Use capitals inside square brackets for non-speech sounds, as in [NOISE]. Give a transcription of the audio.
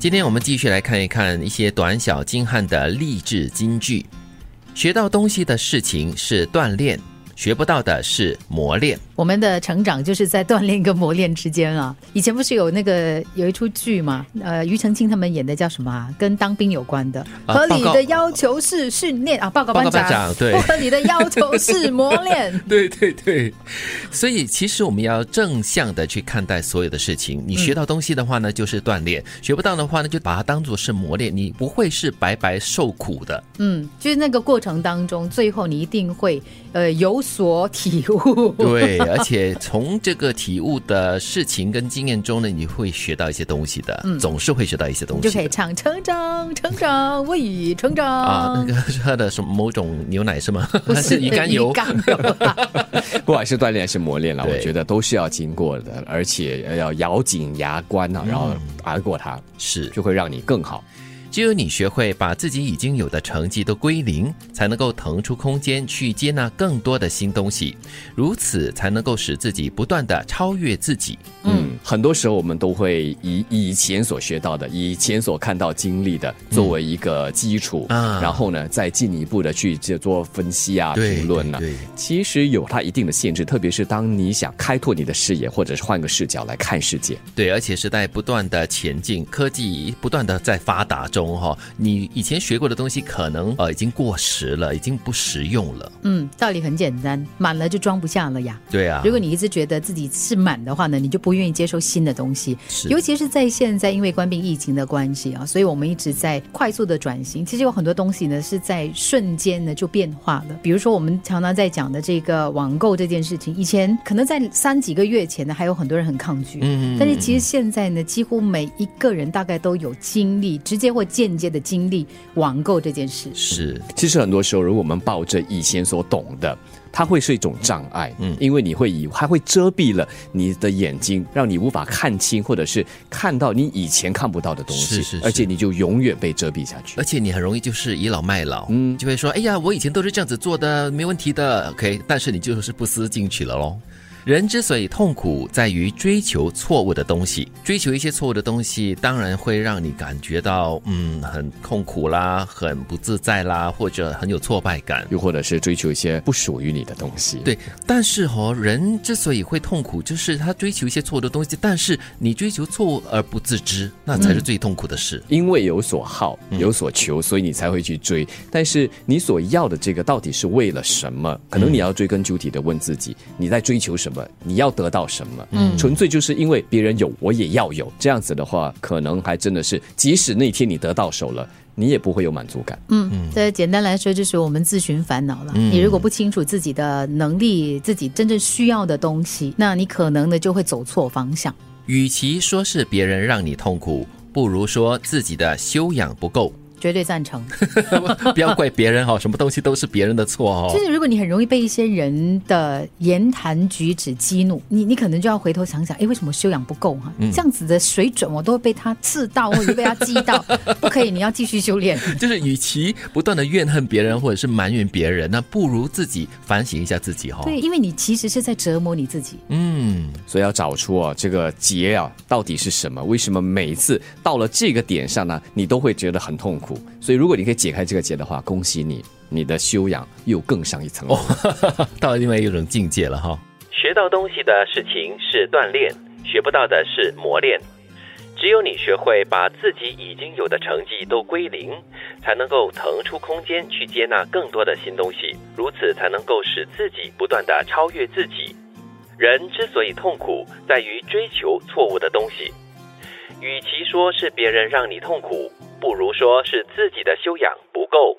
今天我们继续来看一看一些短小精悍的励志金句。学到东西的事情是锻炼，学不到的是磨练。我们的成长就是在锻炼跟磨练之间啊。[LAUGHS] 以前不是有那个有一出剧嘛？呃，庾澄庆他们演的叫什么啊？跟当兵有关的。啊合理的要求是训练啊，报告班报告班长对不合理的要求是磨练。[LAUGHS] 对对对，所以其实我们要正向的去看待所有的事情。你学到东西的话呢，就是锻炼；学不到的话呢，就把它当做是磨练。你不会是白白受苦的。嗯，就是那个过程当中，最后你一定会呃有所体悟。对，而且从这个体悟的事情跟经验中呢，你会学到一些东西的，总是会学到一些东西的。就可以唱成长，成长，我已成长。啊，那个是喝的什么某种牛奶是吗？不是 [LAUGHS] 鱼肝油 [LAUGHS] 不管是锻炼还是磨练了，我觉得都是要经过的，而且要咬紧牙关啊，然后挨过它，是，就会让你更好。只有你学会把自己已经有的成绩都归零，才能够腾出空间去接纳更多的新东西，如此才能够使自己不断的超越自己。嗯，很多时候我们都会以以前所学到的、以前所看到经历的作为一个基础，啊然后呢，再进一步的去做分析啊、对评论啊。对对其实有它一定的限制，特别是当你想开拓你的视野，或者是换个视角来看世界。对，而且时代不断的前进，科技不断的在发达中哈、你以前学过的东西可能呃已经过时了，已经不实用了。嗯，道理很简单，满了就装不下了呀。对啊，如果你一直觉得自己是满的话呢，你就不愿意接受新的东西。是尤其是在现在，因为关闭疫情的关系啊，所以我们一直在快速的转型。其实有很多东西呢是在瞬间呢就变化了。比如说我们常常在讲的这个网购这件事情，以前可能在三几个月前呢，还有很多人很抗拒，嗯但是其实现在呢，几乎每一个人大概都有经历，直接或间接的经历网购这件事。是其实很多时候，如果我们抱着以前所懂的，它会是一种障碍，嗯，因为你会以它会遮蔽了你的眼睛，让你无法看清，或者是看到你以前看不到的东西，是是是而且你就永远被遮蔽下去而。且你很容易就是倚老卖老，嗯，就会说，哎呀，我以前都是这样子做的，没问题的，OK，但是你就是不思进取了咯。人之所以痛苦，在于追求错误的东西。追求一些错误的东西，当然会让你感觉到，嗯，很痛苦啦，很不自在啦，或者很有挫败感。又或者是追求一些不属于你的东西，对，但是哦，人之所以会痛苦，就是他追求一些错误的东西，但是你追求错误而不自知，那才是最痛苦的事。因为有所好，有所求，所以你才会去追。但是你所要的这个到底是为了什么？可能你要追根究底的问自己，你在追求什么？你要得到什么？嗯，纯粹就是因为别人有，我也要有。这样子的话，可能还真的是，即使那天你得到手了，你也不会有满足感。嗯，这简单来说就是我们自寻烦恼了。你如果不清楚自己的能力，自己真正需要的东西，那你可能呢就会走错方向。与其说是别人让你痛苦，不如说自己的修养不够。绝对赞成。[LAUGHS] 不要怪别人哈，什么东西都是别人的错哦就。是如果你很容易被一些人的言谈举止激怒，你你可能就要回头想想，哎，为什么修养不够哈、这样子的水准我都会被他刺到，或者被他激到，[LAUGHS] 不可以，你要继续修炼。就是与其不断的怨恨别人或者是埋怨别人，那不如自己反省一下自己哈。对，因为你其实是在折磨你自己。嗯，所以要找出啊这个结啊到底是什么？为什么每一次到了这个点上呢，你都会觉得很痛苦？所以如果你可以解开这个结的话，恭喜你，你的修养又更上一层楼。[LAUGHS] 到了另外一种境界了哈。学到东西的事情是锻炼，学不到的是磨练。只有你学会把自己已经有的成绩都归零，才能够腾出空间去接纳更多的新东西，如此才能够使自己不断的超越自己。人之所以痛苦，在于追求错误的东西。与其说是别人让你痛苦，不如说是自己的修养不够。